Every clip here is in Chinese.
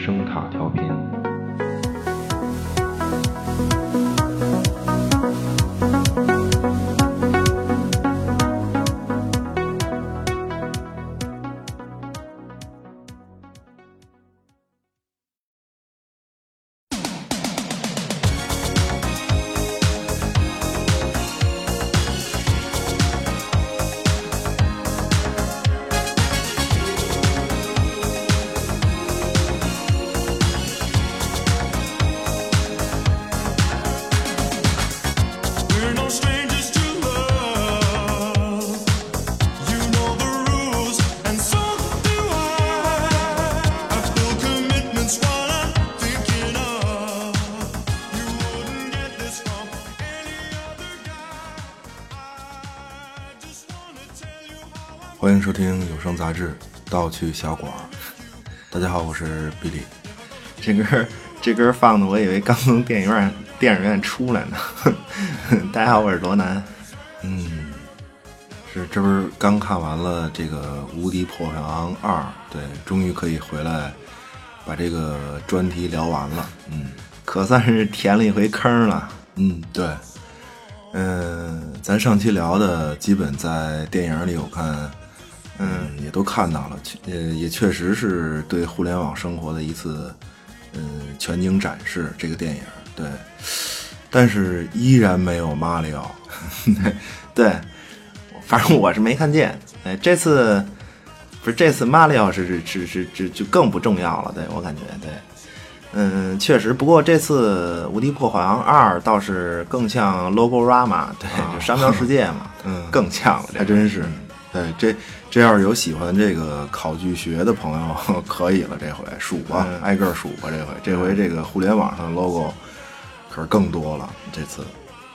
声卡调频。收听有声杂志《盗趣小馆》。大家好，我是比利。这歌儿这歌儿放的，我以为刚从电影院电影院出来呢。大家好，我是罗南。嗯，是这不是刚看完了这个《无敌破坏王二》？对，终于可以回来把这个专题聊完了。嗯可算是填了一回坑了。嗯，对。嗯，咱上期聊的基本在电影里我看，嗯，也都看到了，确呃，也确实是对互联网生活的一次，嗯，全景展示。这个电影，对，但是依然没有马里奥。对，反正我是没看见。哎，这次不是这次马里奥是是是是是就更不重要了。对我感觉，对，嗯，确实。不过这次《无敌破坏王二》倒是更像 Logorama，对，就商标世界嘛，嗯更像了。还真是。对，这这要是有喜欢这个考据学的朋友，可以了。这回数吧，嗯挨个数吧。这回，这回这个互联网上的 logo 可是更多了。这次，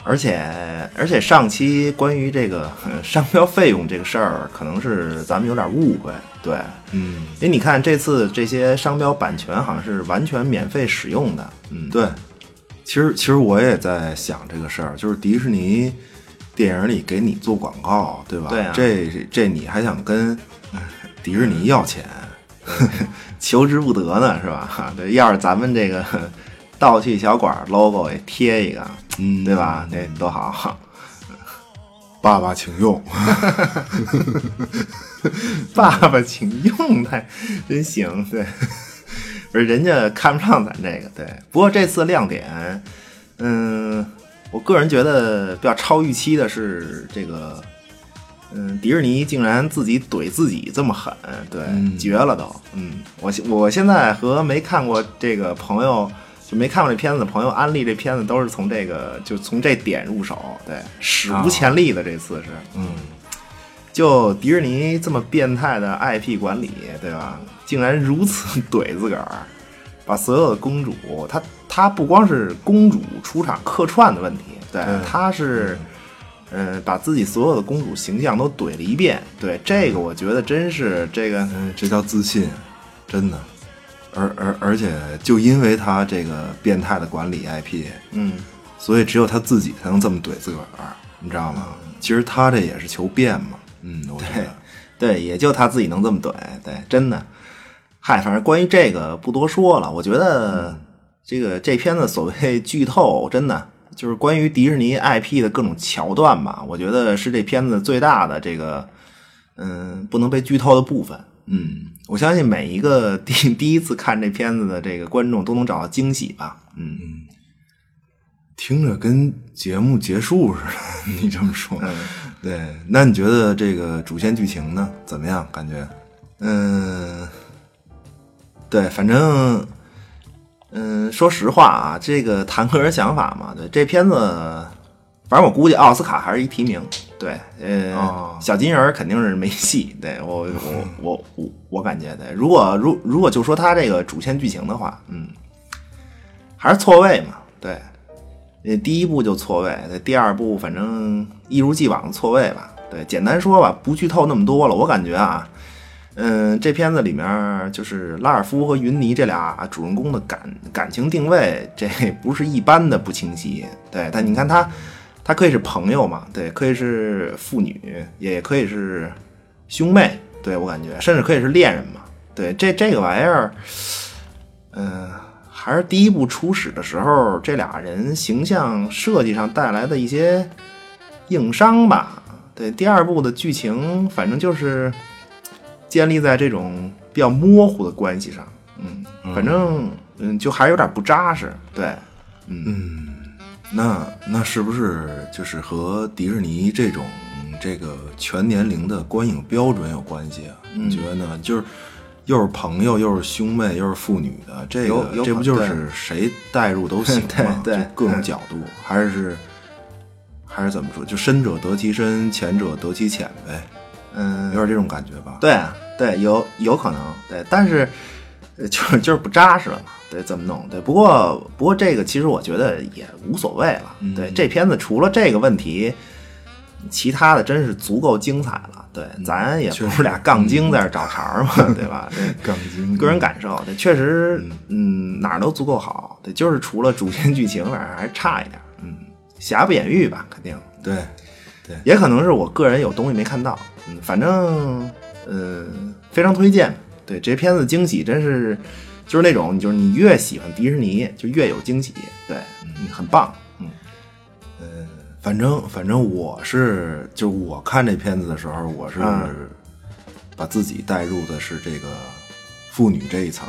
而且而且上期关于这个呃商标费用这个事儿，可能是咱们有点误会，对，嗯，因为你看这次这些商标版权好像是完全免费使用的，嗯，对。其实，其实我也在想这个事儿，就是迪士尼电影里给你做广告，对吧？对啊这这你还想跟呃迪士尼要钱？求之不得呢，是吧？哈，对，要是咱们这个 盗趣小馆 logo 也贴一个，嗯对吧？那多好，爸爸请用。爸爸请用太，真行，对。不是人家看不上咱这个，对。不过这次亮点，嗯，我个人觉得比较超预期的是这个，嗯，迪士尼竟然自己怼自己这么狠，对，嗯绝了都。嗯，我现我现在和没看过这个朋友，就没看过这片子的朋友安利这片子，都是从这个就从这点入手，对，史无前例的这次是，嗯，就迪士尼这么变态的 IP 管理，对吧？竟然如此 怼自个儿，把所有的公主，她她不光是公主出场客串的问题，对，对她是，呃，把自己所有的公主形象都怼了一遍。对，这个我觉得真是这个，嗯，这叫自信，真的。而而而且，就因为他这个变态的管理 IP，嗯，所以只有他自己才能这么怼自个儿，你知道吗？其实他这也是求变嘛。嗯，我觉对得，对，也就他自己能这么怼，对，真的。嗨，反正关于这个不多说了。我觉得这个这片子所谓 剧透，真的就是关于迪士尼 IP 的各种桥段吧。我觉得是这片子最大的这个嗯不能被剧透的部分。嗯，我相信每一个 第第一次看这片子的这个观众都能找到惊喜吧。嗯听着跟节目结束似的。你这么说，嗯对，那你觉得这个主线剧情呢？怎么样？感觉？嗯，对，反正，嗯，说实话啊，这个谈个人想法嘛，对这片子，反正我估计奥斯卡还是一提名，对，呃，哦小金人儿肯定是没戏，对我我我我我感觉对，如果如如果就说他这个主线剧情的话，嗯，还是错位嘛，对，呃，第一部就错位，对，第二部反正一如既往的错位吧，对，简单说吧，不剧透那么多了，我感觉啊。嗯，这片子里面就是拉尔夫和云妮这俩主人公的感感情定位，这 不是一般的不清晰。对，但你看他，他可以是朋友嘛，对，可以是父女，也可以是兄妹，对我感觉，甚至可以是恋人嘛。对，这这个玩意儿，嗯、还是第一部初始的时候，这俩人形象设计上带来的一些硬伤吧。对，第二部的剧情反正就是建立在这种比较模糊的关系上，嗯，反正嗯，就还有点不扎实。对，嗯那那是不是就是和迪士尼这种这个全年龄的观影标准有关系啊？嗯你觉得呢？就是又是朋友，又是兄妹，又是父女的，这个这不就是谁带入都行 吗？对各种嗯角度，还是还是怎么说？就深者得其深，浅者得其浅呗，嗯有，点这种感觉吧？对对，有有可能，对，但是呃就是就是不扎实了嘛，对，怎么弄？对，不过不过这个其实我觉得也无所谓了，对，这片子除了这个问题，其他的真是足够精彩了，对，咱也不是俩杠精在这找茬儿嘛，对吧？对，杠精，个人感受，对，确实，嗯，哪儿都足够好，对，就是除了主线剧情，反正还差一点，嗯，瑕不掩瑜吧，肯定，对对，也可能是我个人有东西没看到，嗯，反正呃非常推荐。对这片子惊喜真是就是那种，就是你越喜欢迪士尼就越有惊喜，对，嗯，很棒，嗯反正反正我是，就我看这片子的时候，我是嗯把自己带入的是这个妇女这一层，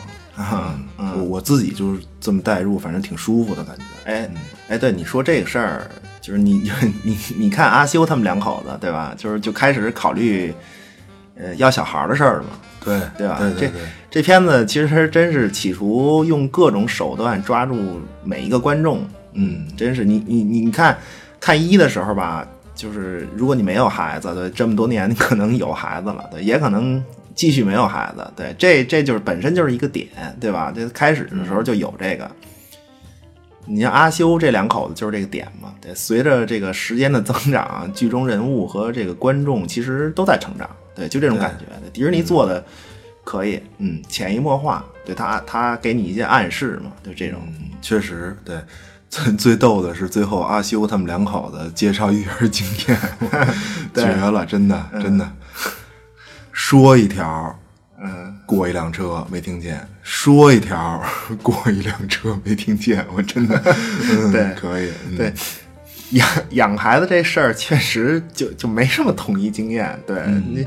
我我自己就是这么带入，反正挺舒服的感觉。哎哎，对你说这个事儿，就是你 你你看阿修他们两口子对吧？就是就开始考虑呃要小孩儿的事儿了嘛，对对吧？这对对对，这片子其实真是企图用各种手段抓住每一个观众，嗯，真是你你你看看一的时候吧，就是如果你没有孩子，对，这么多年 你可能有孩子了，对，也可能继续没有孩子，对，这这就是本身就是一个点，对吧？这开始的时候就有这个。你像阿修这两口子就是这个点嘛，对，随着这个时间的增长，剧中人物和这个观众其实都在成长，对，就这种感觉。对迪士尼做的可以，嗯，潜移默化，对他他给你一些暗示嘛，就这种，确实对。最最逗的是最后阿修他们两口子介绍育儿经验 绝了，真的真的。说一条，嗯，过一辆车没听见；说一条，过一辆车没听见。我真的，嗯、对可以，嗯。对，养养孩子这事儿确实就就没什么统一经验，对、你，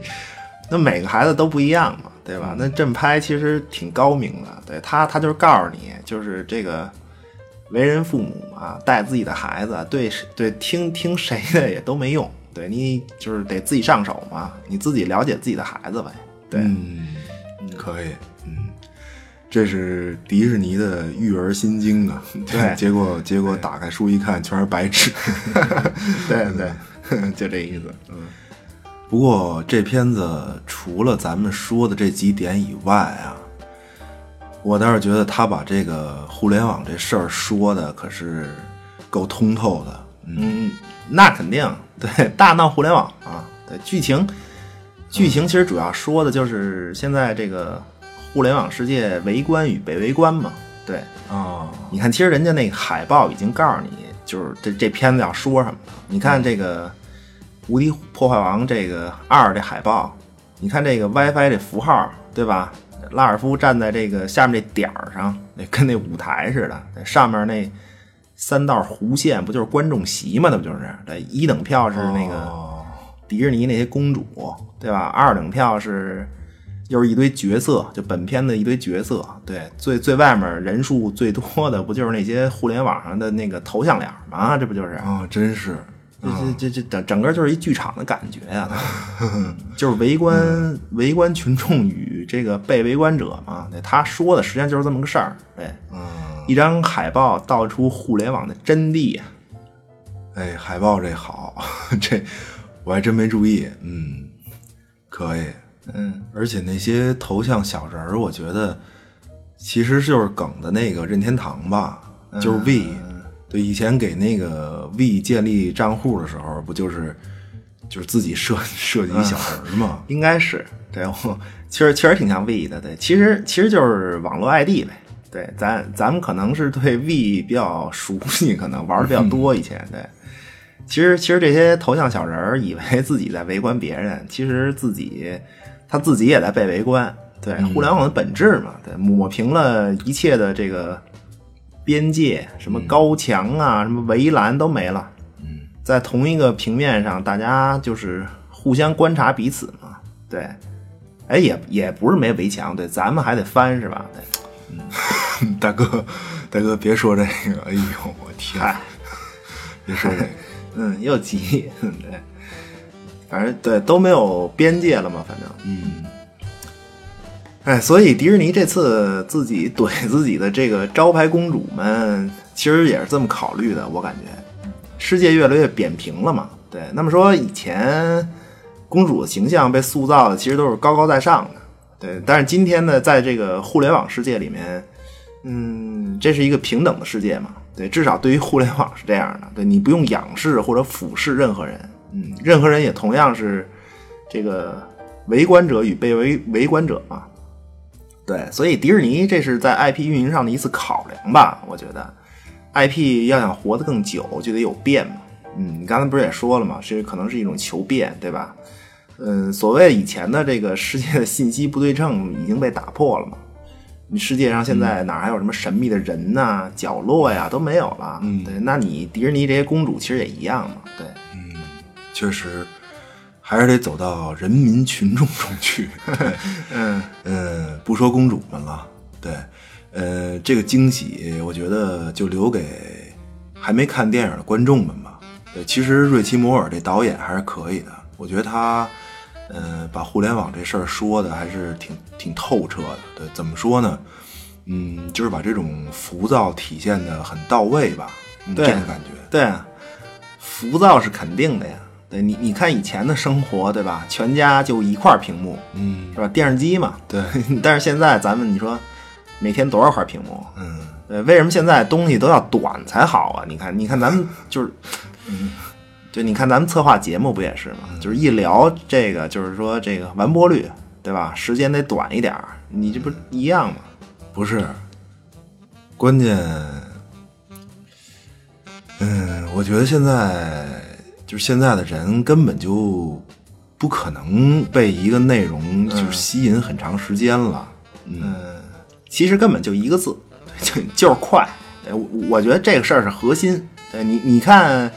那每个孩子都不一样嘛，对吧？那正拍其实挺高明的，对他他就是告诉你，就是这个为人父母嘛，带自己的孩子，对对听听谁的也都没用，对你就是得自己上手嘛，你自己了解自己的孩子呗，对，嗯，可以，嗯，这是迪士尼的育儿心经啊。对 结果结果打开书一看，全是白纸。对 对，就这意思，嗯。不过这片子除了咱们说的这几点以外啊，我倒是觉得他把这个互联网这事儿说的可是够通透的。嗯，那肯定对，大闹互联网啊，对剧情，剧情其实主要说的就是现在这个互联网世界围观与被围观嘛。对，啊，你看，其实人家那个海报已经告诉你，就是这这片子要说什么了。你看这个《无敌破坏王》这个二这海报，你看这个 WiFi 这符号，对吧？拉尔夫站在这个下面这点儿上，那跟那舞台似的，上面那三道弧线不就是观众席吗？那不就是？对，一等票是那个哦迪士尼那些公主，对吧？二等票是又是一堆角色，就本片的一堆角色。对，最最外面人数最多的不就是那些互联网上的那个头像脸吗？这不就是？啊，真是这这这这整整个就是一剧场的感觉呀、就是围观、围观群众与这个被围观者嘛。对，他说的实际上就是这么个事儿。对，一张海报道出互联网的真谛呀。哎，海报这好，这我还真没注意。嗯，可以。嗯，而且那些头像小人儿，我觉得其实就是梗的那个任天堂吧，就是 V。对，以前给那个 V 建立账户的时候，不就是就是自己设 设计一小人儿吗？应该是对我其实确实挺像 V 的，对，其实其实就是网络 ID 呗。对，咱咱们可能是对 V 比较熟悉，可能玩的比较多以前。对，其实其实这些头像小人儿以为自己在围观别人，其实自己他自己也在被围观。对，互联网的本质嘛，对，抹平了一切的这个边界，什么高墙啊，什么围栏都没了。嗯，在同一个平面上，大家就是互相观察彼此嘛。对，哎，也也不是没围墙，对，咱们还得翻是吧？对，大哥，大哥，别说这个，哎呦，我天，嗨，别说这个，嗯，又急，对，反正对都没有边界了嘛，反正，嗯，哎，所以迪士尼这次自己怼自己的这个招牌公主们，其实也是这么考虑的，我感觉，世界越来越扁平了嘛，对，那么说以前公主的形象被塑造的其实都是高高在上的，对，但是今天呢，在这个互联网世界里面，嗯，这是一个平等的世界嘛，对，至少对于互联网是这样的，对你不用仰视或者俯视任何人，嗯，任何人也同样是这个围观者与被围围观者嘛，对，所以迪士尼这是在 IP 运营上的一次考量吧？我觉得，IP 要想活得更久，就得有变嘛。嗯，你刚才不是也说了吗？是可能是一种求变，对吧？嗯，所谓以前的这个世界的信息不对称已经被打破了嘛。你世界上现在哪还有什么神秘的人呐、角落呀都没有了。嗯，对，那你迪士尼这些公主其实也一样嘛。对，嗯确实还是得走到人民群众中去。嗯嗯，不说公主们了，对，呃，这个惊喜我觉得就留给还没看电影的观众们吧。对，其实瑞奇·摩尔这导演还是可以的，我觉得他，呃，把互联网这事儿说的还是挺挺透彻的。对，怎么说呢？嗯，就是把这种浮躁体现的很到位吧，嗯、对这种感觉。对啊，浮躁是肯定的呀。对你，你看以前的生活，对吧？全家就一块屏幕，嗯，是吧？电视机嘛。对，但是现在咱们你说，每天多少块屏幕？嗯，对，为什么现在东西都要短才好啊？你看，你看咱们就是，嗯，就你看咱们策划节目不也是吗？就是一聊这个，就是说这个完播率，对吧？时间得短一点儿，你这不一样吗？不是，关键，嗯，我觉得现在就是现在的人根本就不可能被一个内容就是吸引很长时间了。嗯，其实根本就一个字，就就是快。我我觉得这个事儿是核心。对你，你看，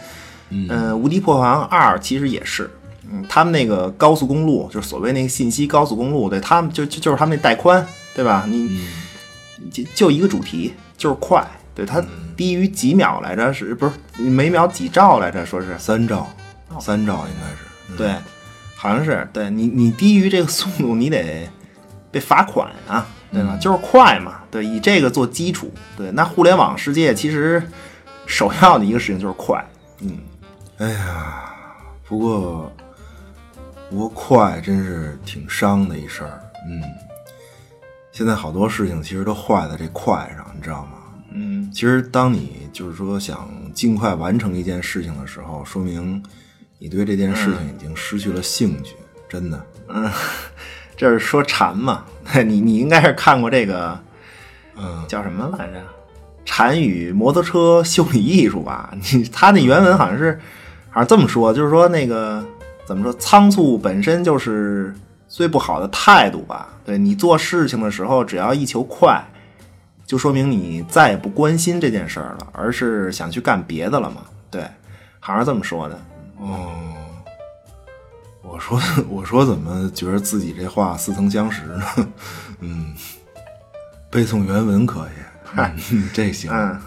嗯，无敌破坏王二》其实也是，嗯，他们那个高速公路，就是所谓那个信息高速公路，对他们就就就是他们那带宽，对吧？你就就一个主题，就是快。对它低于几秒来着？是不是每秒几兆来着？说是三兆，三兆应该是。嗯对，好像是对你，你低于这个速度，你得被罚款啊，对吧？就是快嘛，对，以这个做基础，对。那互联网世界其实首要的一个事情就是快，嗯，哎呀，不过不过快真是挺伤的一事儿。嗯，现在好多事情其实都坏在这快上，你知道吗？嗯，其实当你就是说想尽快完成一件事情的时候，说明你对这件事情已经失去了兴趣，真的。嗯 这是说禅嘛？你你应该是看过这个嗯，叫什么来着？禅与摩托车修理艺术吧？你他那原文好像是好像这么说，就是说那个怎么说，仓促本身就是最不好的态度吧？对你做事情的时候，只要一求快，就说明你再也不关心这件事儿了，而是想去干别的了嘛？对，好像是这么说的。哦，我说我说怎么觉得自己这话似曾相识呢？嗯，背诵原文可以，嗯、这行。嗯，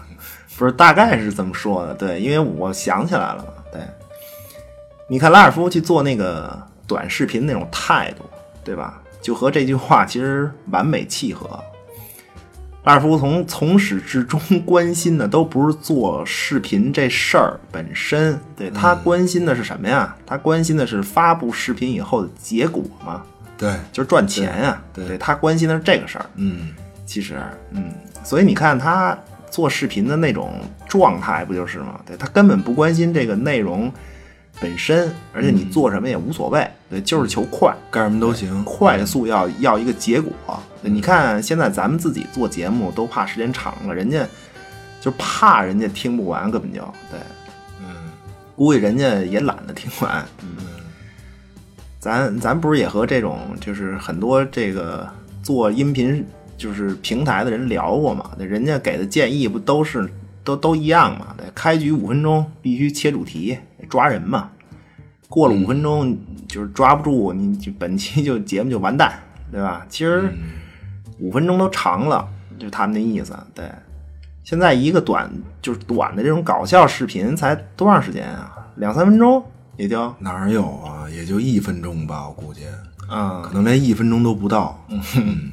不是，大概是这么说的。对，因为我想起来了嘛。对，你看拉尔夫去做那个短视频那种态度，对吧？就和这句话其实完美契合。拉尔夫从从始至终 关心的都不是做视频这事儿本身，对他关心的是什么呀？他关心的是发布视频以后的结果嘛，对，就是赚钱呀。对对他关心的是这个事儿。嗯，其实，嗯，所以你看他做视频的那种状态，不就是吗？对他根本不关心这个内容本身，而且你做什么也无所谓，对，就是求快，干什么都行。快速要要一个结果。对你看现在咱们自己做节目都怕时间长了，人家就怕人家听不完，根本就对，嗯，估计人家也懒得听完。嗯，咱咱不是也和这种就是很多这个做音频就是平台的人聊过嘛，那，人家给的建议不都是都都一样嘛？对，开局五分钟必须切主题，抓人嘛。过了五分钟就是抓不住，你就本期就节目就完蛋，对吧？其实五分钟都长了，就他们那意思。对，现在一个短就是短的这种搞笑视频才多长时间啊？两三分钟也就哪儿有啊？也就一分钟吧，我估计，啊可能连一分钟都不到。嗯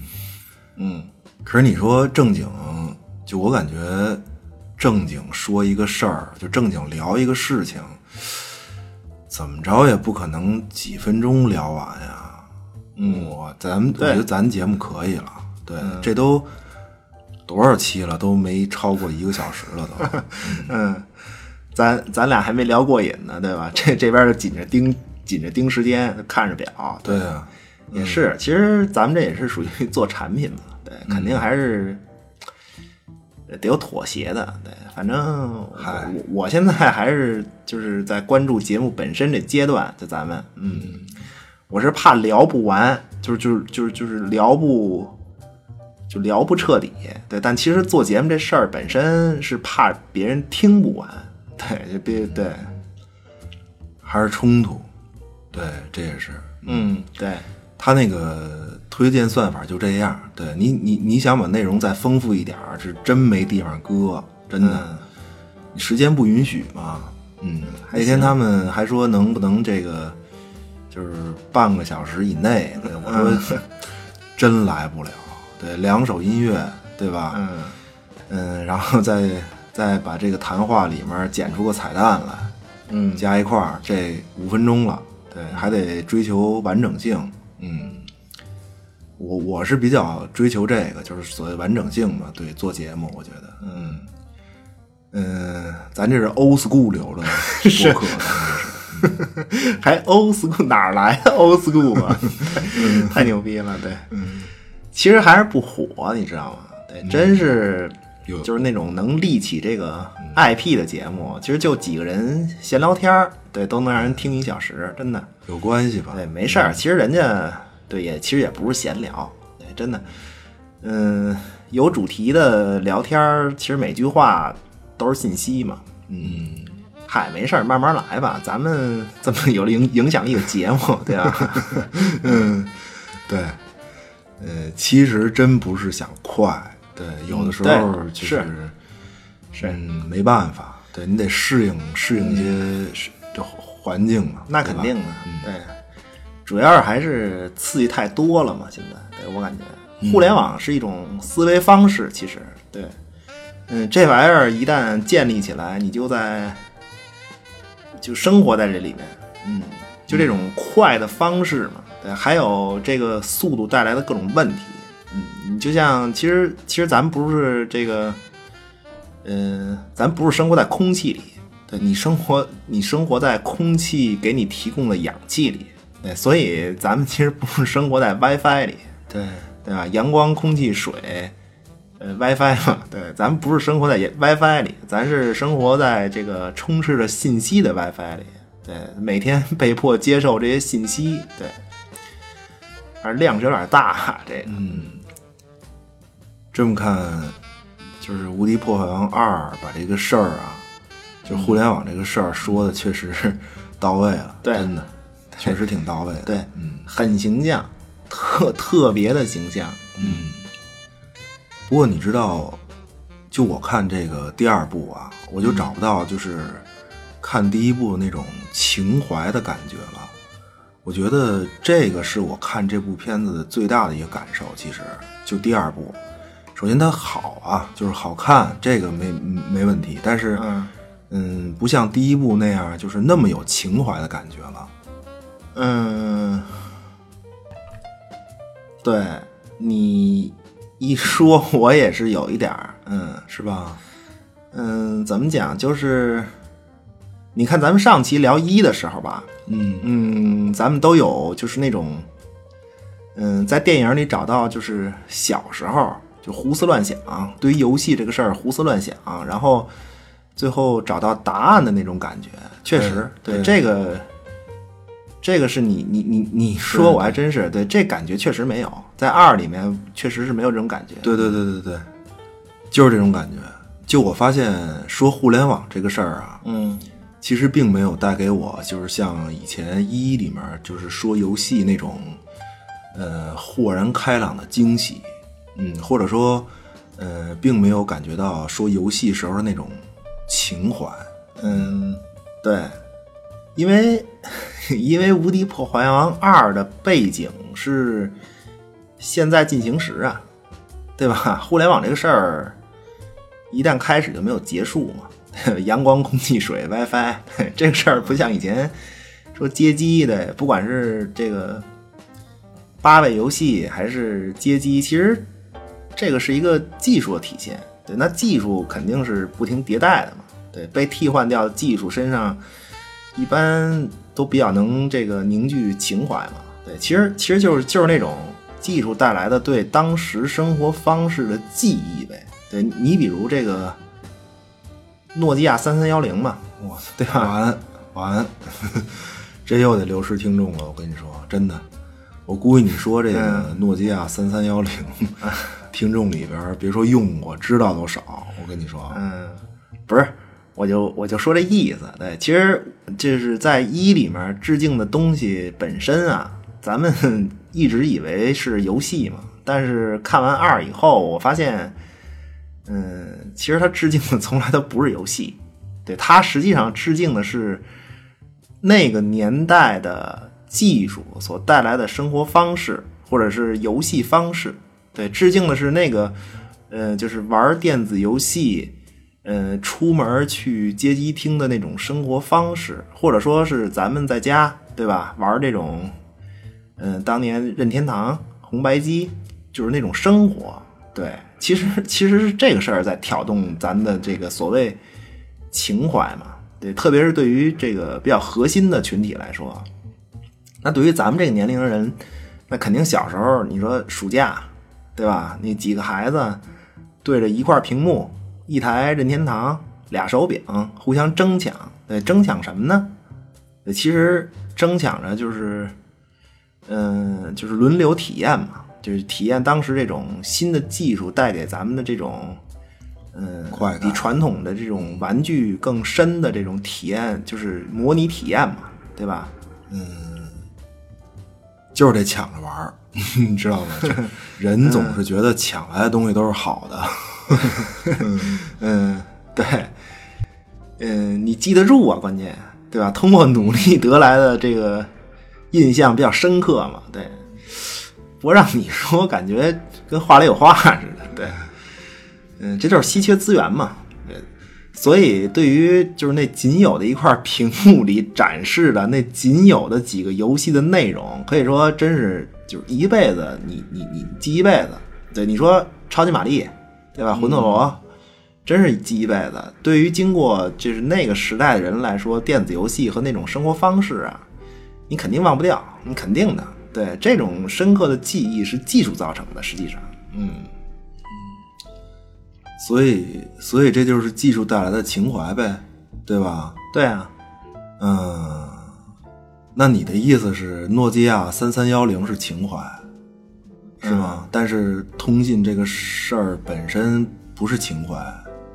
可是你说正经，就我感觉正经说一个事儿，就正经聊一个事情，怎么着也不可能几分钟聊完呀。嗯，我咱们我觉得咱节目可以了，对，这都多少期了，都没超过一个小时了都。嗯，咱咱俩还没聊过瘾呢，对吧？这这边就紧着盯紧着盯时间，看着表，对啊，也是，其实咱们这也是属于 做产品嘛，对，肯定还是得有妥协的，对，反正我嗨我我现在还是就是在关注节目本身这阶段，就咱们，嗯，我是怕聊不完，就是就是就是就是聊不就聊不彻底，对，但其实做节目这事儿本身是怕别人听不完，对，就别对，还是冲突，对，这也是。嗯，对，他那个推荐算法就这样，对你你你想把内容再丰富一点儿，是真没地方搁，真的，嗯你时间不允许嘛。嗯，那天他们还说能不能这个就是半个小时以内，对我说真来不了，对，两首音乐，对吧？嗯嗯，然后再再把这个谈话里面剪出个彩蛋来，嗯加一块儿，这五分钟了，对，还得追求完整性，嗯，我我是比较追求这个，就是所谓完整性嘛，对，做节目，我觉得，嗯。嗯，咱这是 old school 流的播客，咱这是。还 old school 哪来的 old school 啊？太牛逼了，对，其实还是不火，你知道吗？对，真是有就是那种能立起这个 IP 的节目，其实就几个人闲聊天儿，对，都能让人听一小时，真的。有关系吧？对，没事儿。其实人家对也其实也不是闲聊，对，真的，嗯，有主题的聊天儿，其实每句话都是信息嘛。嗯，嗨，没事儿，慢慢来吧。咱们这么有影影响力的节目，对吧？嗯，对，呃，其实真不是想快，对，有的时候对就是是。嗯，没办法，对你得适应适应一些是这环境嘛，那肯定的，对，主要还是刺激太多了嘛。现在，对我感觉，互联网是一种思维方式，其实，对，嗯，这玩意儿一旦建立起来，你就在就生活在这里面，嗯，就这种快的方式嘛，对，还有这个速度带来的各种问题，就像其实其实咱们不是这个，嗯、咱不是生活在空气里，对你生活你生活在空气给你提供的氧气里，对，所以咱们其实不是生活在 WiFi 里，对，对吧？阳光、空气、水，呃，WiFi 嘛，对，咱们不是生活在 WiFi 里，咱是生活在这个充斥着信息的 WiFi 里，对，每天被迫接受这些信息，对，而量是有点大，这个，这么看，就是《无敌破坏王二》把这个事儿啊，就互联网这个事儿说的确实是到位了，对。真的，确实挺到位的，对，嗯，很形象，特特别的形象，嗯。不过你知道，就我看这个第二部啊，我就找不到就是看第一部那种情怀的感觉了。我觉得这个是我看这部片子的最大的一个感受。其实就第二部，首先它好啊，就是好看，这个没没问题。但是，嗯嗯，不像第一部那样，就是那么有情怀的感觉了。嗯，对你一说，我也是有一点儿，嗯，是吧？嗯，怎么讲？就是你看咱们上期聊一的时候吧，嗯嗯，咱们都有就是那种，嗯，在电影里找到就是小时候就胡思乱想，对于游戏这个事儿胡思乱想，然后最后找到答案的那种感觉。确实，对对这个，这个是你你你你说，我还真是对这感觉确实没有。在二里面确实是没有这种感觉。对对对对对，就是这种感觉。就我发现说互联网这个事儿啊，嗯其实并没有带给我就是像以前一里面就是说游戏那种，呃，豁然开朗的惊喜，嗯，或者说，呃，并没有感觉到说游戏时候的那种情怀，嗯，对，因为因为《无敌破坏王二》的背景是现在进行时啊，对吧？互联网这个事儿一旦开始就没有结束嘛。阳光、空气、水、WiFi，这个事儿不像以前说街机的，不管是这个八位游戏还是街机，其实这个是一个技术的体现。对，那技术肯定是不停迭代的嘛。对，被替换掉的技术身上，一般都比较能这个凝聚情怀嘛。对，其实其实就是就是那种技术带来的对当时生活方式的记忆呗。对你比如这个诺基亚三三幺零嘛，哇塞，对吧？完完，这又得流失听众了。我跟你说，真的，我估计你说这个诺基亚三三幺零，听众里边别说用过，知道都少。我跟你说，嗯，不是，我就我就说这意思。对，其实就是在一里面致敬的东西本身啊，咱们一直以为是游戏嘛，但是看完二以后，我发现，嗯，其实他致敬的从来都不是游戏，对，他实际上致敬的是那个年代的技术所带来的生活方式，或者是游戏方式。对，致敬的是那个，呃，就是玩电子游戏，呃，出门去街机厅的那种生活方式，或者说是咱们在家，对吧？玩这种，嗯、当年任天堂红白机，就是那种生活。对，其实其实是这个事儿在挑动咱的这个所谓情怀嘛。对，特别是对于这个比较核心的群体来说，那对于咱们这个年龄的人，那肯定小时候你说暑假，对吧？那几个孩子对着一块屏幕，一台任天堂，俩手柄，互相争抢。对，争抢什么呢？其实争抢着就是，嗯、就是轮流体验嘛，就是体验当时这种新的技术带给咱们的这种，嗯、快比传统的这种玩具更深的这种体验，就是模拟体验嘛，对吧？嗯就是得抢着玩儿，你知道吗？人总是觉得抢来的东西都是好的。嗯，对，嗯，你记得住啊，关键对吧？通过努力得来的这个印象比较深刻嘛，对。不让你说，我感觉跟话里有话似的，对。嗯，这就是稀缺资源嘛，对。所以，对于就是那仅有的一块屏幕里展示的那仅有的几个游戏的内容，可以说真是就是一辈子你你你记一辈子。对，你说超级玛丽，对吧？魂斗罗，真是记一辈子。对于经过就是那个时代的人来说，电子游戏和那种生活方式啊，你肯定忘不掉，你肯定的。对，这种深刻的记忆是技术造成的，实际上，嗯，所以，所以这就是技术带来的情怀呗，对吧？对啊，嗯，那你的意思是诺基亚三三幺零是情怀，是吗？但是通信这个事儿本身不是情怀，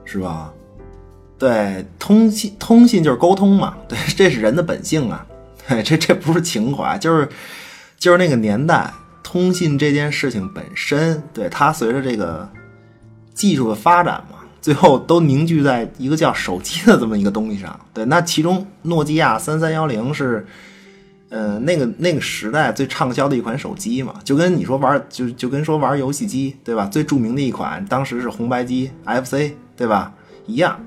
是吧？对，通信通信就是沟通嘛，对，这是人的本性啊，对，这这不是情怀，就是就是那个年代，通信这件事情本身，对它随着这个技术的发展嘛，最后都凝聚在一个叫手机的这么一个东西上。对，那其中诺基亚三三幺零是，呃，那个那个时代最畅销的一款手机嘛，就跟你说玩就就跟说玩游戏机对吧？最著名的一款当时是红白机 FC 对吧？一样。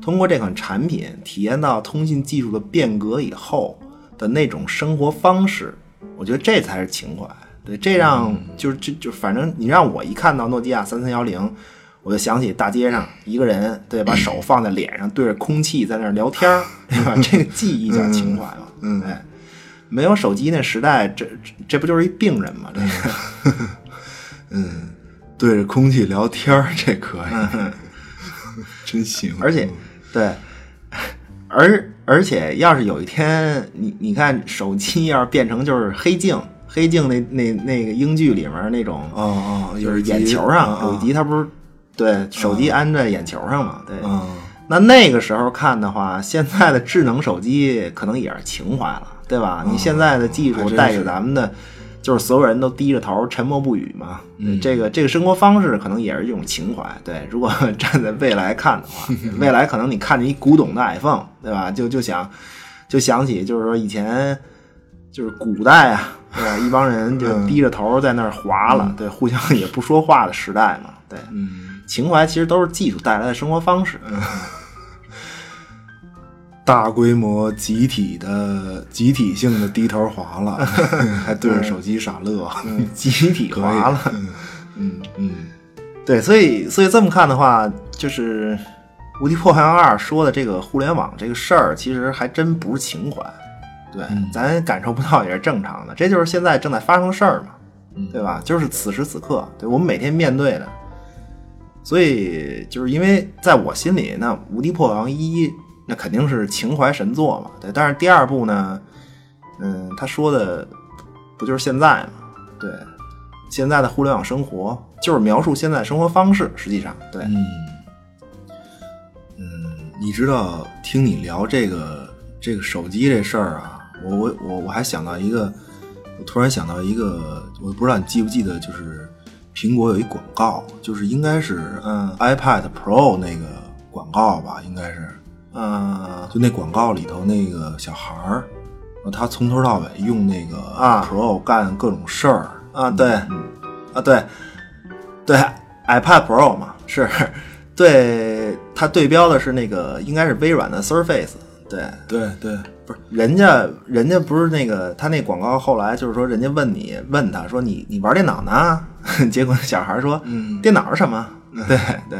通过这款产品体验到通信技术的变革以后的那种生活方式，我觉得这才是情怀。对，这让就是就就反正你让我一看到诺基亚三三幺零，我就想起大街上一个人对把手放在脸上对着空气在那儿聊天儿，对吧？这个记忆叫情怀嘛。嗯，哎，没有手机那时代，这这这不就是一病人吗？这个，对着空气聊天儿，这可以，真行。而且，对，而而且要是有一天你你看手机要是变成就是黑镜，黑镜那那那个英剧里面那种，哦哦，就是眼球上啊有一集，它不是对手机安在眼球上嘛？对，嗯。那那个时候看的话，现在的智能手机可能也是情怀了，对吧？你现在的技术带给咱们的，就是所有人都低着头沉默不语嘛。嗯这个这个生活方式可能也是一种情怀。对，如果 站在未来看的话，未来可能你看着一古董的 iPhone，对吧？就就想就想起就是说以前就是古代啊，对吧？一帮人就低着头在那儿划了，对，互相也不说话的时代嘛。对，嗯，情怀其实都是技术带来的生活方式。大规模集体的集体性的低头划了，还对着手机傻乐，集体滑了。嗯 嗯对，所以所以这么看的话，就是《无敌破坏王二》说的这个互联网这个事儿，其实还真不是情怀。对，咱感受不到也是正常的，这就是现在正在发生的事儿嘛，对吧？就是此时此刻，对我们每天面对的。所以就是因为在我心里，那《无敌破坏王一》那肯定是情怀神作嘛，对。但是第二部呢，嗯，他说的不就是现在嘛？对，现在的互联网生活就是描述现在生活方式，实际上对，嗯嗯，你知道，听你聊这个这个手机这事儿啊，我我我我还想到一个，我突然想到一个，我不知道你记不记得，就是苹果有一广告，就是应该是嗯 iPad Pro 那个广告吧，应该是，嗯就那广告里头那个小孩儿，他从头到尾用那个啊。Pro 干各种事儿，啊，对，啊对，对，iPad Pro 嘛，是。对它对标的是那个应该是微软的 Surface，对，对对，不是人家人家不是那个他那广告后来就是说人家问你问他说你你玩电脑呢？结果小孩说嗯。电脑是什么？对对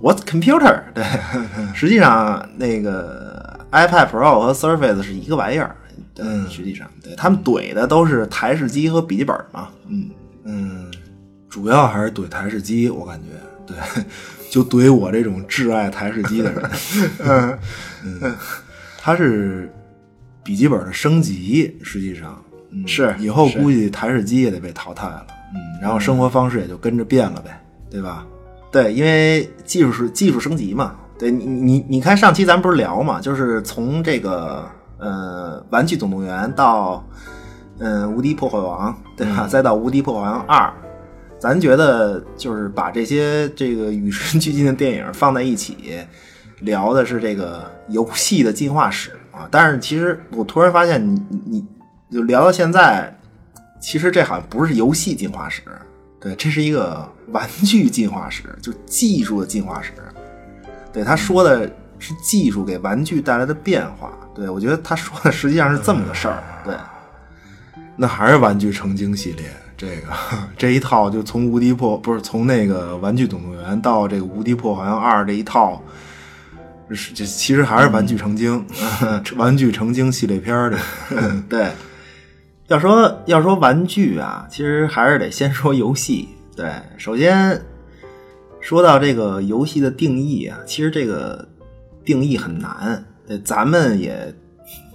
，What's computer？对，实际上那个 iPad Pro 和 Surface 是一个玩意儿。嗯实际上对他们怼的都是台式机和笔记本嘛。嗯，嗯，主要还是怼台式机，我感觉对，就怼我这种挚爱台式机的人。嗯嗯，它是笔记本的升级，实际上，嗯，是以后估计台式机也得被淘汰了。嗯，然后生活方式也就跟着变了呗，对吧？对，因为技术是技术升级嘛。对你你你看上期咱们不是聊嘛，就是从这个呃《玩具总动员》到嗯、呃《无敌破坏王》，对吧？再到《无敌破坏王二》，咱觉得就是把这些这个与时俱进的电影放在一起聊的是这个游戏的进化史啊。但是其实我突然发现你，你你就聊到现在，其实这好像不是游戏进化史，对，这是一个玩具进化史，就技术的进化史。对，他说的是技术给玩具带来的变化。对我觉得他说的实际上是这么个事儿。对，那还是玩具成精系列，这个这一套就从无敌破不是从那个玩具总动员到这个无敌破坏王二这一套，是这其实还是玩具成精，玩具成精系列片儿的。对，要说要说玩具啊，其实还是得先说游戏。对，首先说到这个游戏的定义啊，其实这个定义很难，对，咱们也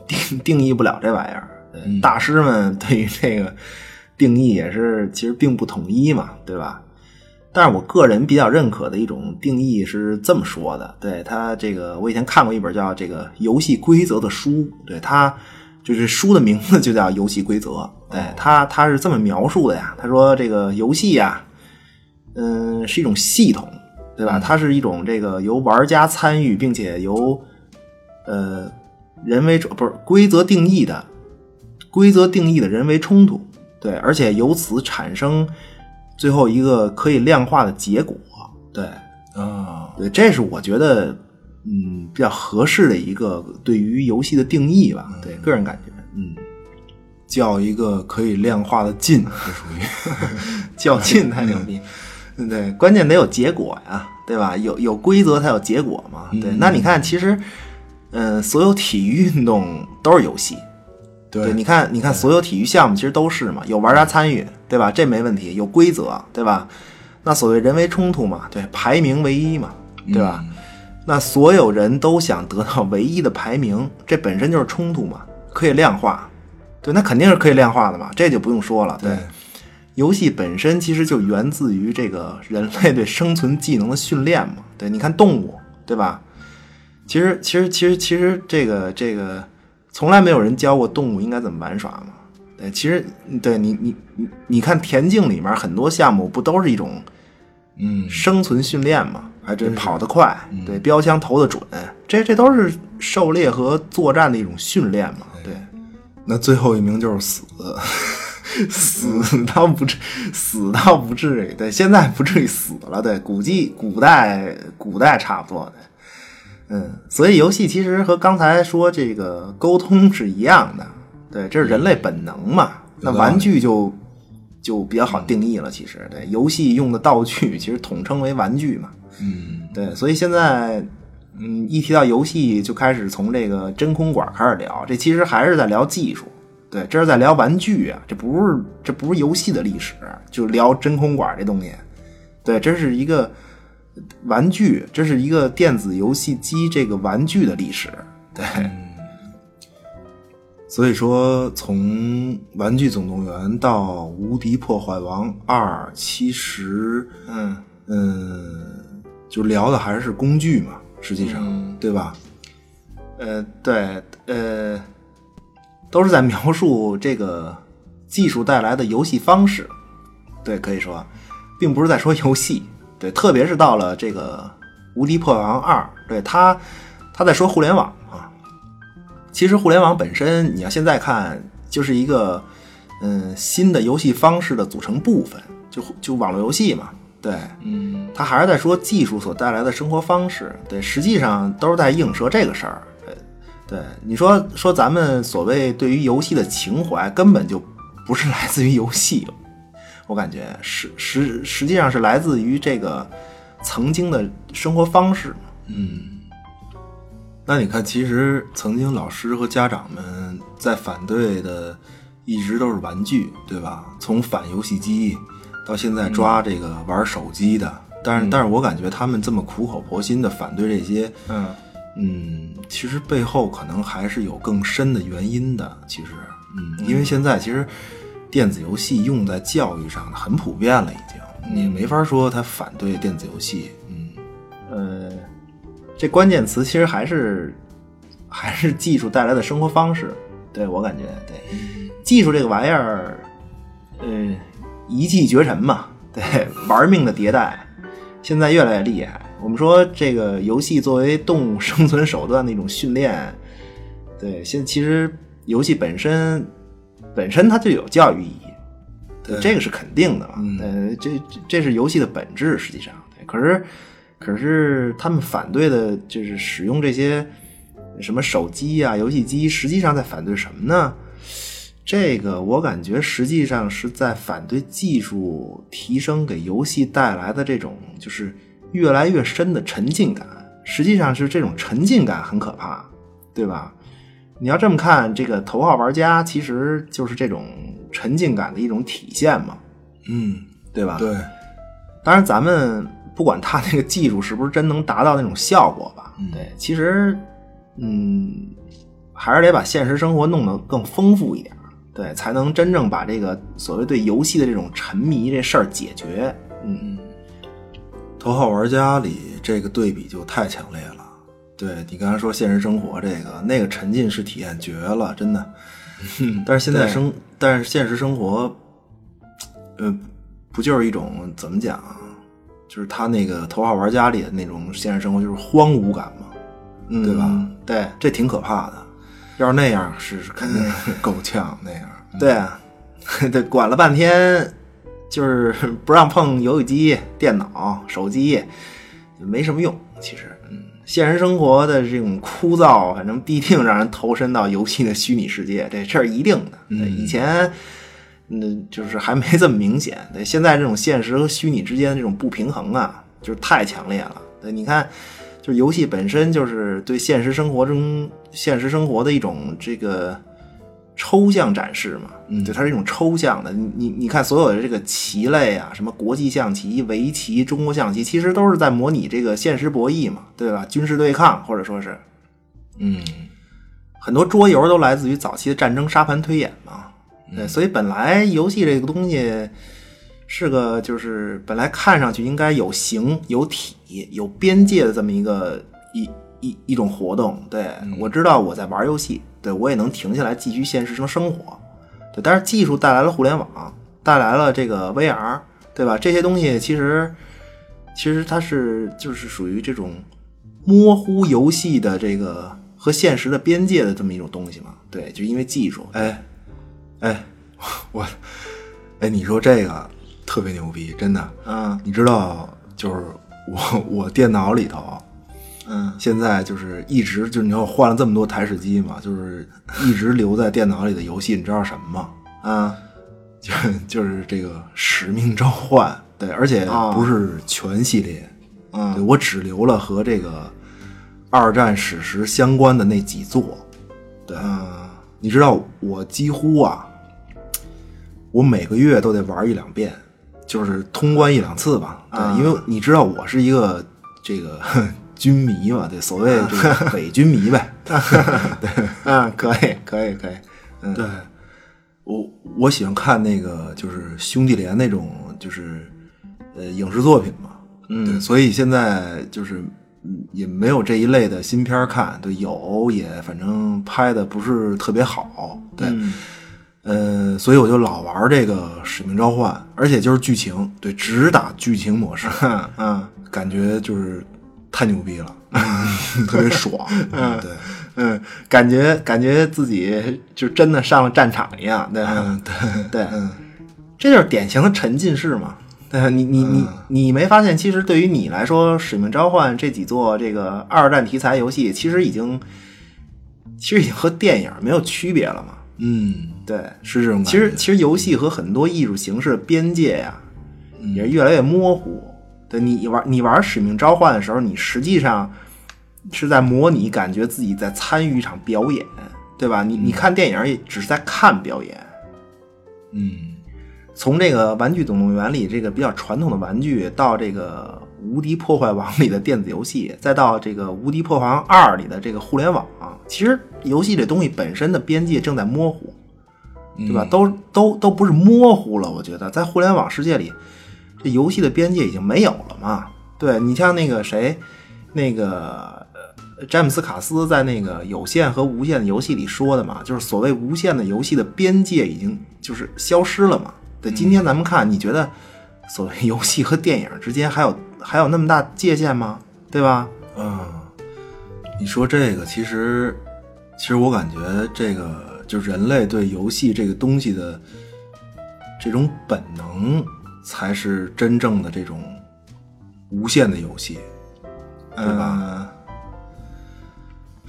定定义不了这玩意儿。对，大师们对于这个定义也是其实并不统一嘛，对吧？但是我个人比较认可的一种定义是这么说的，对他这个我以前看过一本叫《这个游戏规则》的书，对他就是书的名字就叫《游戏规则》，对他他是这么描述的呀，他说这个游戏呀，嗯，是一种系统，对吧？它是一种这个由玩家参与并且由呃人为不是规则定义的规则定义的人为冲突，对，而且由此产生最后一个可以量化的结果，对，啊，对，这是我觉得嗯比较合适的一个对于游戏的定义吧，对个人感觉，嗯，叫一个可以量化的劲，这属于。较劲太牛逼，对，关键得有结果呀，对吧？有有规则才有结果嘛，对。那你看，其实，嗯、所有体育运动都是游戏，对，你看，你看，所有体育项目其实都是嘛，有玩家参与，对吧？这没问题，有规则，对吧？那所谓人为冲突嘛，对，排名唯一嘛，对吧？那所有人都想得到唯一的排名，这本身就是冲突嘛，可以量化，对，那肯定是可以量化的嘛，这就不用说了。对，对游戏本身其实就源自于这个人类对生存技能的训练嘛。对，你看动物，对吧？其实，其实，其实，其实这个这个，从来没有人教过动物应该怎么玩耍嘛。对，其实对你你你你看田径里面很多项目不都是一种嗯，生存训练嘛？还真跑得快，对，标枪投得准，这这都是狩猎和作战的一种训练嘛。对，那最后一名就是死，死倒不至，死倒不至于，对，现在不至于死了，对，古迹古代古代差不多的，嗯，所以游戏其实和刚才说这个沟通是一样的，对，这是人类本能嘛。那玩具就就比较好定义了，其实对，游戏用的道具其实统称为玩具嘛。嗯，对，所以现在，嗯，一提到游戏，就开始从这个真空管开始聊，这其实还是在聊技术，对，这是在聊玩具啊，这不是这不是游戏的历史，就聊真空管这东西，对，这是一个玩具，这是一个电子游戏机这个玩具的历史，对，所以说从《玩具总动员》到《无敌破坏王二》，其实嗯。嗯，就聊的还是工具嘛，实际上，对吧？呃，对，呃，都是在描述这个技术带来的游戏方式。对，可以说，并不是在说游戏。对，特别是到了这个《无敌破坏王二》，对他，他在说互联网啊。其实互联网本身，你要现在看，就是一个嗯新的游戏方式的组成部分，就就网络游戏嘛。对，嗯，他还是在说技术所带来的生活方式，对，实际上都是在映射这个事儿。对，对，你说说咱们所谓对于游戏的情怀，根本就不是来自于游戏，我感觉实实实际上是来自于这个曾经的生活方式。嗯那你看，其实曾经老师和家长们在反对的，一直都是玩具，对吧？从反游戏机到现在抓这个玩手机的，但是，但是我感觉他们这么苦口婆心的反对这些，嗯嗯，其实背后可能还是有更深的原因的。其实，嗯，因为现在其实电子游戏用在教育上很普遍了，已经，你没法说他反对电子游戏，嗯，呃，这关键词其实还是还是技术带来的生活方式。对我感觉，对技术这个玩意儿，呃，一骑绝尘嘛，对，玩命的迭代，现在越来越厉害。我们说这个游戏作为动物生存手段的一种训练，对，现其实游戏本身本身它就有教育意义，对，这个是肯定的嘛。呃，这这这是游戏的本质，实际上，对。可是可是他们反对的就是使用这些什么手机啊、游戏机，实际上在反对什么呢？这个我感觉实际上是在反对技术提升给游戏带来的这种就是越来越深的沉浸感。实际上是这种沉浸感很可怕，对吧？你要这么看，这个头号玩家其实就是这种沉浸感的一种体现嘛，嗯，对吧？对，当然，咱们不管他那个技术是不是真能达到那种效果吧，对，其实，嗯，还是得把现实生活弄得更丰富一点，对，才能真正把这个所谓对游戏的这种沉迷这事儿解决。嗯，头号玩家里这个对比就太强烈了。对你刚才说现实生活这个，那个沉浸式体验绝了，真的。但是现在生，但是现实生活，呃，不就是一种怎么讲啊？就是他那个头号玩家里的那种现实生活，就是荒芜感嘛，嗯对吧？对，这挺可怕的。要是那样，是是肯定是 够呛那样。对啊，对，管了半天，就是 不让碰游戏机、电脑、手机，没什么用。其实，嗯，现实生活的这种枯燥，反正必定让人投身到游戏的虚拟世界，这这是一定的。对，以前，嗯，就是还没这么明显。对，现在这种现实和虚拟之间的这种不平衡啊，就是太强烈了。对，你看。就是游戏本身就是对现实生活中现实生活的一种这个抽象展示嘛，嗯，对，它是一种抽象的。你你你看，所有的这个棋类啊，什么国际象棋、围棋、中国象棋，其实都是在模拟这个现实博弈嘛，对吧？军事对抗或者说是，嗯，很多桌游都来自于早期的战争沙盘推演嘛。对，所以本来游戏这个东西是个就是本来看上去应该有形有体有边界的这么一个一一一种活动。对、我知道我在玩游戏，对我也能停下来继续现实中生活。对，但是技术带来了互联网，带来了这个 VR，对吧？这些东西其实其实它是就是属于这种模糊游戏的这个和现实的边界的这么一种东西嘛。对，就因为技术，哎，哎，我，哎，你说这个特别牛逼，真的。嗯你知道，就是我我电脑里头嗯。现在就是一直就是你知道我换了这么多台式机嘛，就是一直留在电脑里的游戏，你知道什么吗？啊。就就是这个《使命召唤》，对，而且哦不是全系列，对嗯我只留了和这个二战史实相关的那几座。对，嗯。你知道我几乎啊，我每个月都得玩一两遍，就是通关一两次吧。对，啊因为你知道我是一个这个军迷嘛，对，所谓 这个伪军迷呗。对。嗯，可以可以可以，嗯。对，我我喜欢看那个就是兄弟连那种就是呃影视作品嘛，嗯，对，所以现在就是嗯也没有这一类的新片儿看，对，有也反正拍的不是特别好，对，嗯。呃，所以我就老玩这个使命召唤，而且就是剧情，对，只打剧情模式，嗯 嗯。感觉就是太牛逼了，特别爽，嗯，对。嗯，感觉感觉自己就真的上了战场一样，对吧？嗯，对，对，这就是典型的沉浸式嘛。对吧，你你你你没发现，其实对于你来说，《使命召唤》这几座这个二战题材游戏，其实已经其实已经和电影没有区别了嘛。嗯，对，是这种感觉。其实其实游戏和很多艺术形式的边界呀、也是越来越模糊。对你玩你玩《使命召唤》的时候，你实际上是在模拟，感觉自己在参与一场表演，对吧？你你看电影也只是在看表演。嗯从这个《玩具总动员》里这个比较传统的玩具，到这个《无敌破坏王》里的电子游戏，再到这个《无敌破坏王二》里的这个互联网，其实游戏这东西本身的边界正在模糊，对吧？都都都不是模糊了，我觉得在互联网世界里，这游戏的边界已经没有了嘛。对你像那个谁，那个呃詹姆斯卡斯在那个有线和无线的游戏里说的嘛，就是所谓无限的游戏的边界已经就是消失了嘛。对，今天咱们看，你觉得所谓游戏和电影之间还有还有那么大界限吗？对吧？嗯，你说这个，其实其实我感觉这个就是人类对游戏这个东西的这种本能，才是真正的这种无限的游戏，对吧？嗯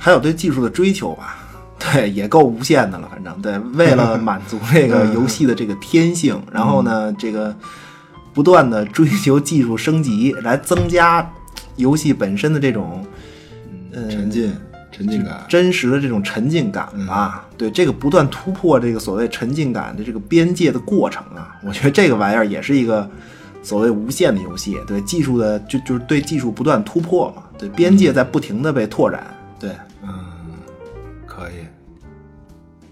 还有对技术的追求吧，对，也够无限的了。反正对，为了 满足这个游戏的这个天性，然后呢，这个不断的追求技术升级，来增加游戏本身的这种呃沉浸沉浸感，真实的这种沉浸感吧。对，这个不断突破这个所谓沉浸感的这个边界的过程啊，我觉得这个玩意儿也是一个所谓无限的游戏。对技术的就就是对技术不断突破嘛，对边界在不停的被拓展。对，嗯可以。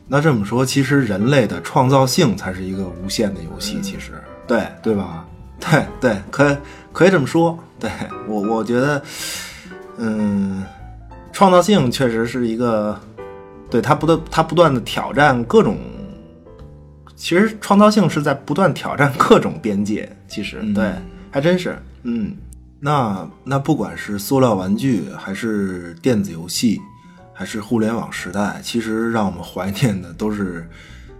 那这么说，其实人类的创造性才是一个无限的游戏，其实对，对吧？对对，可可以这么说。对我，我觉得，嗯，创造性确实是一个，对它不断它不断的挑战各种，其实创造性是在不断挑战各种边界。其实、对，还真是，嗯那那不管是塑料玩具，还是电子游戏，还是互联网时代，其实让我们怀念的都是，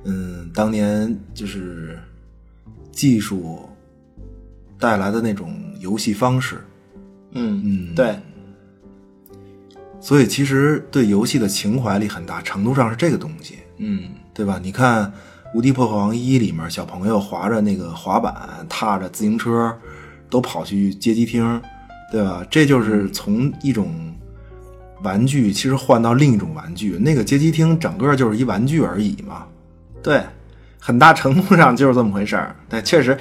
嗯，当年就是技术带来的那种游戏方式。嗯嗯对，所以其实对游戏的情怀里很大程度上是这个东西，嗯对吧？你看《无敌破坏王一》里面，小朋友滑着那个滑板，踏着自行车，都跑去街机厅，对吧？这就是从一种玩具其实换到另一种玩具，那个街机厅整个就是一玩具而已嘛。对，很大程度上就是这么回事儿。对，确实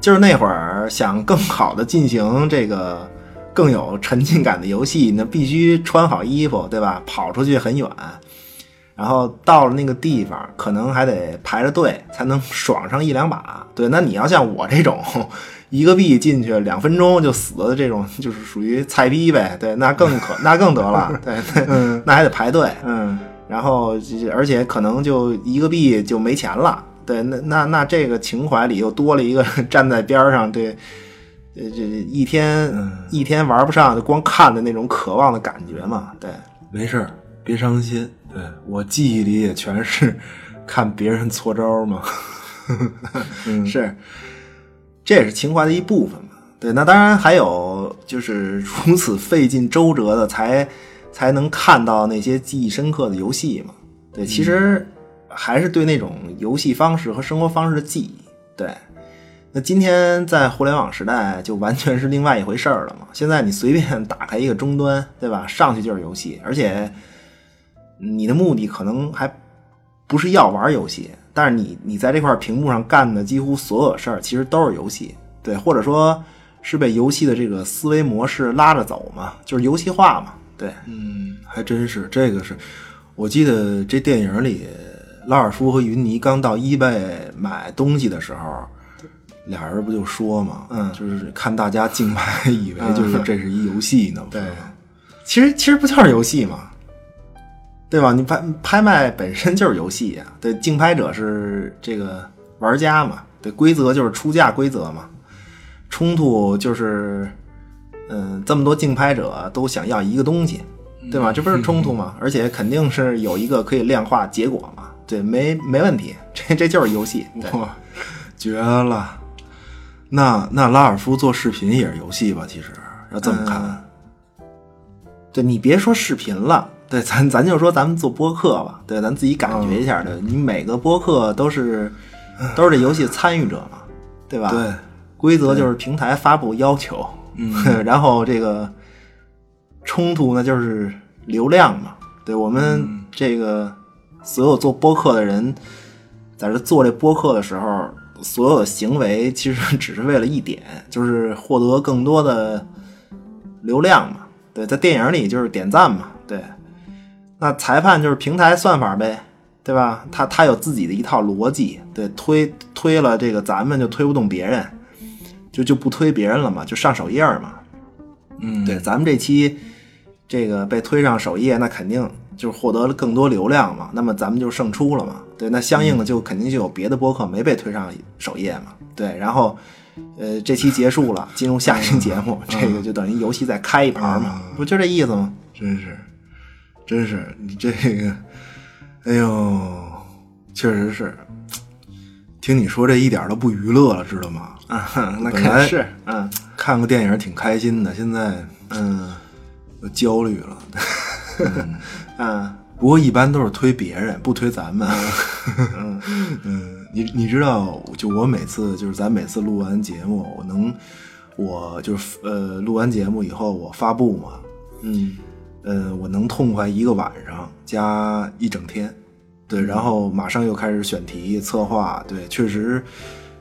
就是那会儿想更好的进行这个更有沉浸感的游戏，那必须穿好衣服，对吧？跑出去很远。然后到了那个地方，可能还得排着队才能爽上一两把。对，那你要像我这种一个币进去两分钟就死的这种，就是属于菜逼呗。对，那更可那更得了。对，那那还得排队。嗯，然后而且可能就一个币就没钱了。对，那那那这个情怀里又多了一个站在边上，对，呃，这一天、一天玩不上，就光看的那种渴望的感觉嘛。对，没事儿，别伤心。对我记忆里也全是看别人搓招嘛。是，这也是情怀的一部分嘛。对，那当然还有就是如此费尽周折的才才能看到那些记忆深刻的游戏嘛。对，其实还是对那种游戏方式和生活方式的记忆。对，那今天在互联网时代就完全是另外一回事儿了嘛。现在你随便打开一个终端，对吧？上去就是游戏，而且你的目的可能还不是要玩游戏，但是你你在这块屏幕上干的几乎所有事儿，其实都是游戏，对，或者说是被游戏的这个思维模式拉着走嘛，就是游戏化嘛，对，嗯，还真是这个是，我记得这电影里，拉尔夫和云妮刚到伊贝买东西的时候，俩人不就说嘛，嗯就是看大家竞拍，以为就是这是一游戏呢，对，其实其实不就是游戏嘛，对吧？你拍拍卖本身就是游戏呀、对，竞拍者是这个玩家嘛，对，规则就是出价规则嘛，冲突就是，嗯，这么多竞拍者都想要一个东西，对吧？这不是冲突吗？而且肯定是有一个可以量化结果嘛，对，没没问题，这这就是游戏，对，哇，绝了！那那拉尔夫做视频也是游戏吧？其实要这么看，对你别说视频了，对，咱咱就说咱们做播客吧，对，咱自己感觉一下的。你每个播客都是都是这游戏参与者嘛，对吧？对，规则就是平台发布要求，嗯，然后这个冲突呢就是流量嘛，对我们这个所有做播客的人，在这做这播客的时候，所有的行为其实只是为了一点，就是获得更多的流量嘛。对，在电影里就是点赞嘛。对，那裁判就是平台算法呗，对吧？他他有自己的一套逻辑，对，推推了这个咱们就推不动别人，就就不推别人了嘛，就上首页嘛。嗯，对，咱们这期这个被推上首页，那肯定就是获得了更多流量嘛，那么咱们就胜出了嘛。对，那相应的就肯定就有别的播客没被推上首页嘛。对，然后呃，这期结束了，进入下一期节目，这个就等于游戏再开一盘嘛，不就这意思吗？真是，真是你这个，哎呦，确实是。听你说这一点都不娱乐了，知道吗？啊，那肯是，嗯看个电影挺开心的，现在嗯我焦虑了。嗯不过一般都是推别人，不推咱们。嗯，你你知道，就我每次就是咱每次录完节目，我能，我就是呃录完节目以后我发布嘛，嗯。呃我能痛快一个晚上加一整天，对，然后马上又开始选题策划，对，确实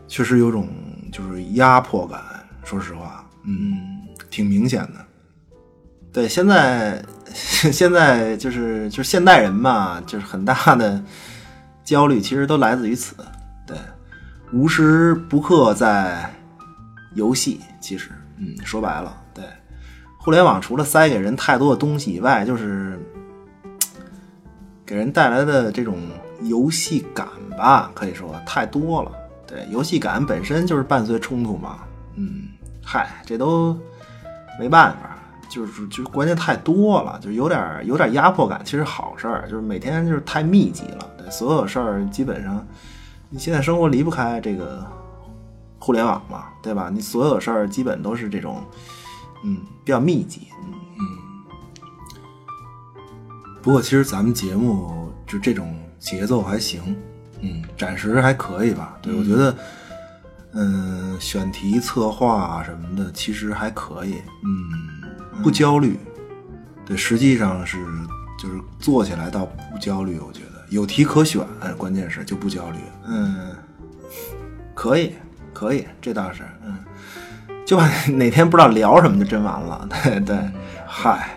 确实有种就是压迫感，说实话，嗯，挺明显的。对，现在 现在就是就是现代人嘛，就是很大的焦虑，其实都来自于此。对，无时不刻在游戏，其实，嗯，说白了，对，互联网除了塞给人太多的东西以外，就是给人带来的这种游戏感吧，可以说太多了。对，游戏感本身就是伴随冲突嘛，嗯，嗨，这都没办法。就是就是关键太多了，就有点有点压迫感，其实好事儿，就是每天就是太密集了，对，所有事儿基本上，你现在生活离不开这个互联网嘛，对吧？你所有事儿基本都是这种，嗯，比较密集，嗯不过其实咱们节目就这种节奏还行，嗯，暂时还可以吧。对，我觉得，嗯，选题策划什么的其实还可以，嗯，不焦虑。对，实际上是就是做起来倒不焦虑，我觉得有题可选，关键是就不焦虑。嗯，可以可以，这倒是，嗯，就怕哪天不知道聊什么就真完了，对对，嗨，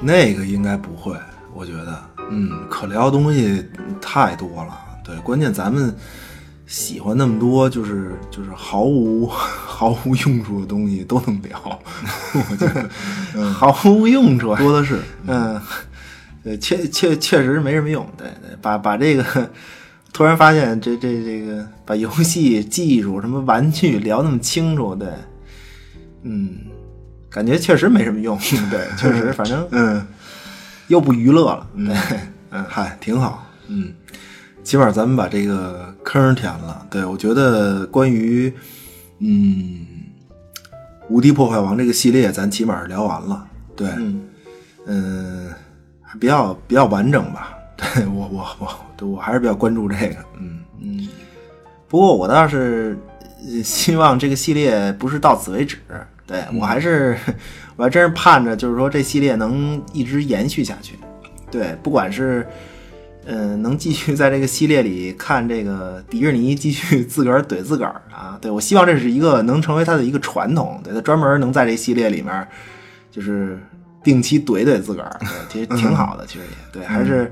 那个应该不会，我觉得，嗯，可聊的东西太多了。对，关键咱们喜欢那么多，就是就是毫无 毫无用处的东西都能聊，我觉得毫无用处，多的是。嗯，对，确确确实没什么用。对对，把把这个突然发现这这这个把游戏技术什么玩具聊那么清楚，对，嗯，感觉确实没什么用。对，确实，反正嗯又不娱乐了。对，嗯，嗨，挺好。嗯，起码咱们把这个坑填了。对我觉得关于嗯《无敌破坏王》这个系列，咱起码是聊完了。对，嗯嗯，比较比较完整吧。对我我我对我还是比较关注这个。嗯嗯，不过我倒是呃希望这个系列不是到此为止。对我还是我还真是盼着，就是说这系列能一直延续下去。对，不管是嗯、呃能继续在这个系列里看这个迪士尼继续自个儿怼自个儿啊，对我希望这是一个能成为他的一个传统，对他专门能在这系列里面就是定期怼怼自个儿，对，其实挺好的，其实也对，还是。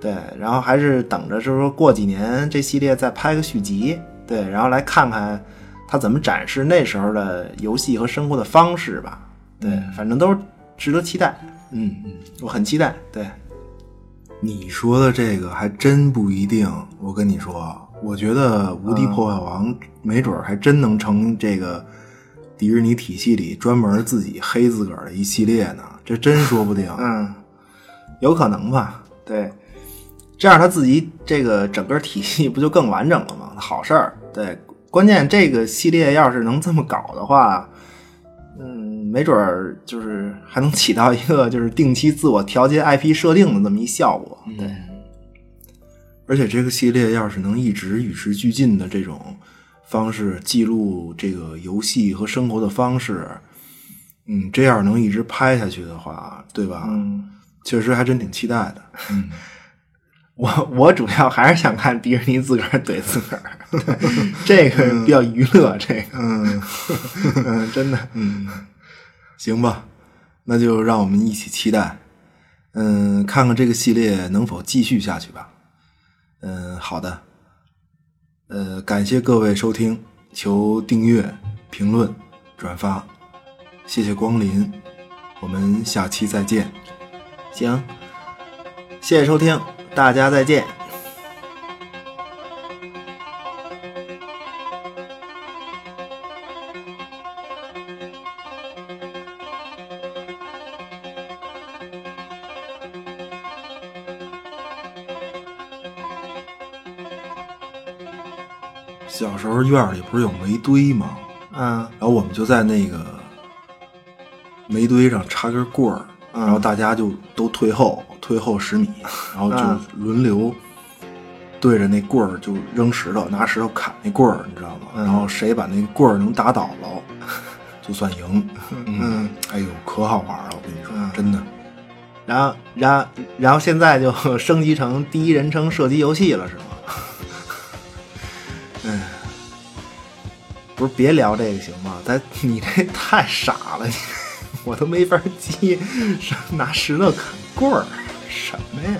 对，然后还是等着，就是说过几年这系列再拍个续集，对，然后来看看他怎么展示那时候的游戏和生活的方式吧。对，反正都是值得期待。嗯嗯，我很期待。对，你说的这个还真不一定。我跟你说，我觉得《无敌破坏王》没准儿还真能成这个迪士尼体系里专门自己黑自个儿的一系列呢，这真说不定。嗯，有可能吧。对，这样他自己这个整个体系不就更完整了吗？好事儿。对，关键这个系列要是能这么搞的话，嗯，没准儿就是还能起到一个就是定期自我调节 IP 设定的这么一效果。对，而且这个系列要是能一直与时俱进的这种方式记录这个游戏和生活的方式，嗯，这样能一直拍下去的话，对吧？嗯，确实还真挺期待的。嗯，我我主要还是想看迪士尼自个儿怼自个儿，对 这个比较娱乐。这个，嗯嗯，真的，嗯，行吧，那就让我们一起期待，嗯，看看这个系列能否继续下去吧。嗯，好的，呃，感谢各位收听，求订阅、评论、转发，谢谢光临，我们下期再见。行，谢谢收听，大家再见。院里不是有煤堆吗？嗯然后我们就在那个煤堆上插根棍儿，嗯然后大家就都退后，退后十米，然后就嗯轮流对着那棍儿就扔石头，拿石头砍那棍儿，你知道吗？嗯然后谁把那棍儿能打倒了，就算赢。嗯，哎呦，可好玩了，我跟你说，嗯真的。然后，然后，然后现在就 升级成第一人称射击游戏了，是吗？不是，别聊这个行吗？咱你这太傻了，你我都没法接，拿石头砍棍儿，什么呀？